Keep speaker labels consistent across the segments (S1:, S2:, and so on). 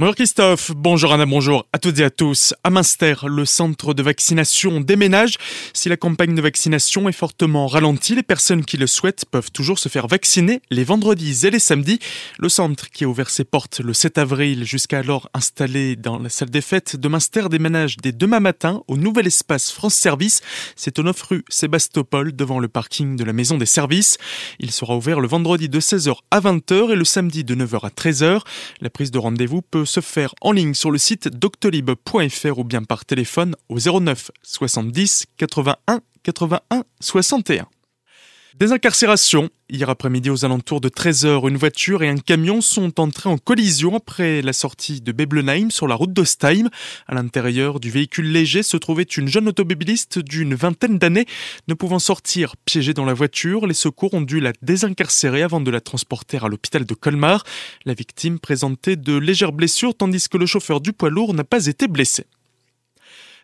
S1: Bonjour Christophe, bonjour Anna, bonjour à toutes et à tous. À Münster, le centre de vaccination déménage. Si la campagne de vaccination est fortement ralentie, les personnes qui le souhaitent peuvent toujours se faire vacciner les vendredis et les samedis. Le centre qui a ouvert ses portes le 7 avril jusqu'alors installé dans la salle des fêtes de Münster déménage dès demain matin au nouvel espace France Service. C'est au 9 rue Sébastopol devant le parking de la maison des services. Il sera ouvert le vendredi de 16h à 20h et le samedi de 9h à 13h. La prise de rendez-vous peut se faire en ligne sur le site doctolib.fr ou bien par téléphone au 09 70 81 81 61. Désincarcération. Hier après-midi aux alentours de 13h, une voiture et un camion sont entrés en collision après la sortie de Beblenheim sur la route d'Ostheim. À l'intérieur du véhicule léger se trouvait une jeune automobiliste d'une vingtaine d'années. Ne pouvant sortir piégée dans la voiture, les secours ont dû la désincarcérer avant de la transporter à l'hôpital de Colmar. La victime présentait de légères blessures tandis que le chauffeur du poids lourd n'a pas été blessé.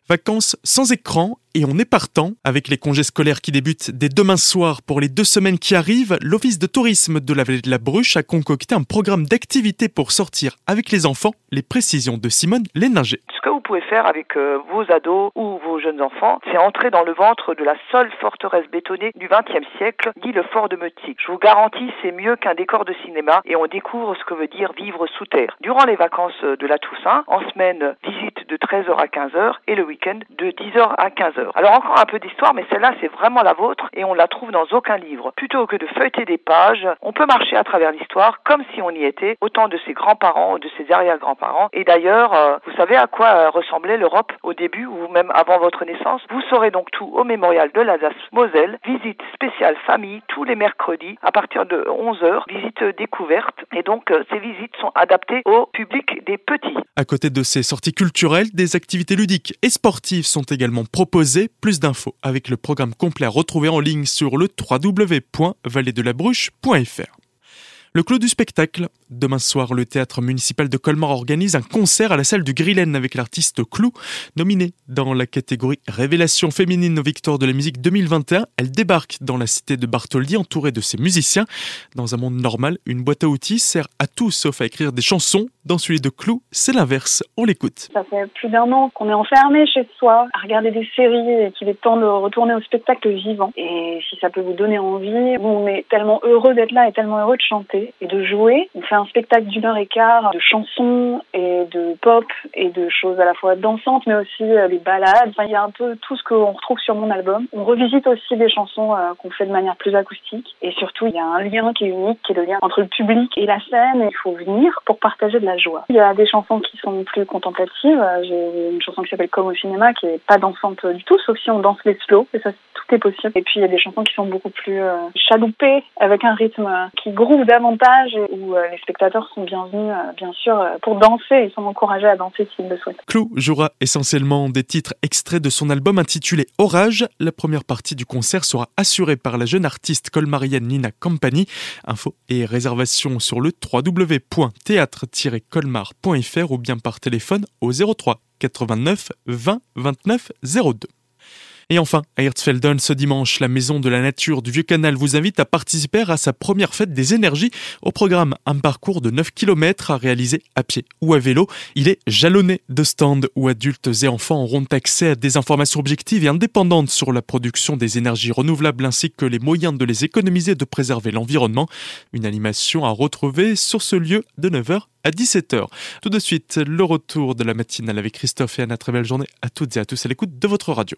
S1: Vacances sans écran et on est partant. Avec les congés scolaires qui débutent dès demain soir pour les deux semaines qui arrivent, l'Office de tourisme de la vallée de la Bruche a concocté un programme d'activité pour sortir avec les enfants. Les précisions de Simone Léninger.
S2: Ce que vous pouvez faire avec euh, vos ados ou vos jeunes enfants, c'est entrer dans le ventre de la seule forteresse bétonnée du XXe siècle, dit le fort de Meutique. Je vous garantis, c'est mieux qu'un décor de cinéma et on découvre ce que veut dire vivre sous terre. Durant les vacances de la Toussaint, en semaine, visite de 13h à 15h et le week-end de 10h à 15h. Alors encore un peu d'histoire, mais celle-là c'est vraiment la vôtre et on la trouve dans aucun livre. Plutôt que de feuilleter des pages, on peut marcher à travers l'histoire comme si on y était, autant de ses grands-parents ou de ses arrière-grands-parents. Et d'ailleurs, euh, vous savez à quoi euh, ressemblait l'Europe au début ou même avant votre naissance? Vous saurez donc tout au mémorial de l'Alsace-Moselle. Visite spéciale famille tous les mercredis à partir de 11h. Visite découverte. Et donc euh, ces visites sont adaptées au public des petits.
S1: À côté de ces sorties culturelles, des activités ludiques et sportives sont également proposées. Plus d'infos avec le programme complet à retrouver en ligne sur le www.valleedelabruche.fr. Le clou du spectacle. Demain soir, le théâtre municipal de Colmar organise un concert à la salle du Grillen avec l'artiste Clou. Nominée dans la catégorie Révélation féminine aux victoires de la musique 2021, elle débarque dans la cité de Bartholdi entourée de ses musiciens. Dans un monde normal, une boîte à outils sert à tout sauf à écrire des chansons. Dans celui de Clou, c'est l'inverse. On l'écoute.
S3: Ça fait plus d'un an qu'on est enfermé chez soi à regarder des séries et qu'il est temps de retourner au spectacle vivant. Et si ça peut vous donner envie, on est tellement heureux d'être là et tellement heureux de chanter et de jouer. On fait un spectacle d'une heure et quart de chansons et de pop et de choses à la fois dansantes mais aussi euh, des balades. Enfin, il y a un peu tout ce qu'on retrouve sur mon album. On revisite aussi des chansons euh, qu'on fait de manière plus acoustique et surtout il y a un lien qui est unique, qui est le lien entre le public et la scène. Et il faut venir pour partager de la joie. Il y a des chansons qui sont plus contemplatives. J'ai une chanson qui s'appelle Comme au cinéma qui est pas dansante du tout, sauf si on danse les slow et ça tout est possible. Et puis il y a des chansons qui sont beaucoup plus euh, chaloupées avec un rythme qui groove où euh, les spectateurs sont bienvenus, euh, bien sûr, euh, pour danser. Ils sont encouragés à danser s'ils le souhaitent.
S1: Clou jouera essentiellement des titres extraits de son album intitulé Orage. La première partie du concert sera assurée par la jeune artiste colmarienne Nina Campani. Infos et réservations sur le www.théâtre-colmar.fr ou bien par téléphone au 03 89 20 29 02. Et enfin, à Hirtsfelden, ce dimanche, la Maison de la Nature du Vieux-Canal vous invite à participer à sa première fête des énergies. Au programme, un parcours de 9 km à réaliser à pied ou à vélo. Il est jalonné de stands où adultes et enfants auront accès à des informations objectives et indépendantes sur la production des énergies renouvelables ainsi que les moyens de les économiser et de préserver l'environnement. Une animation à retrouver sur ce lieu de 9h à 17h. Tout de suite, le retour de la matinale avec Christophe et Anna. Très belle journée à toutes et à tous à l'écoute de votre radio.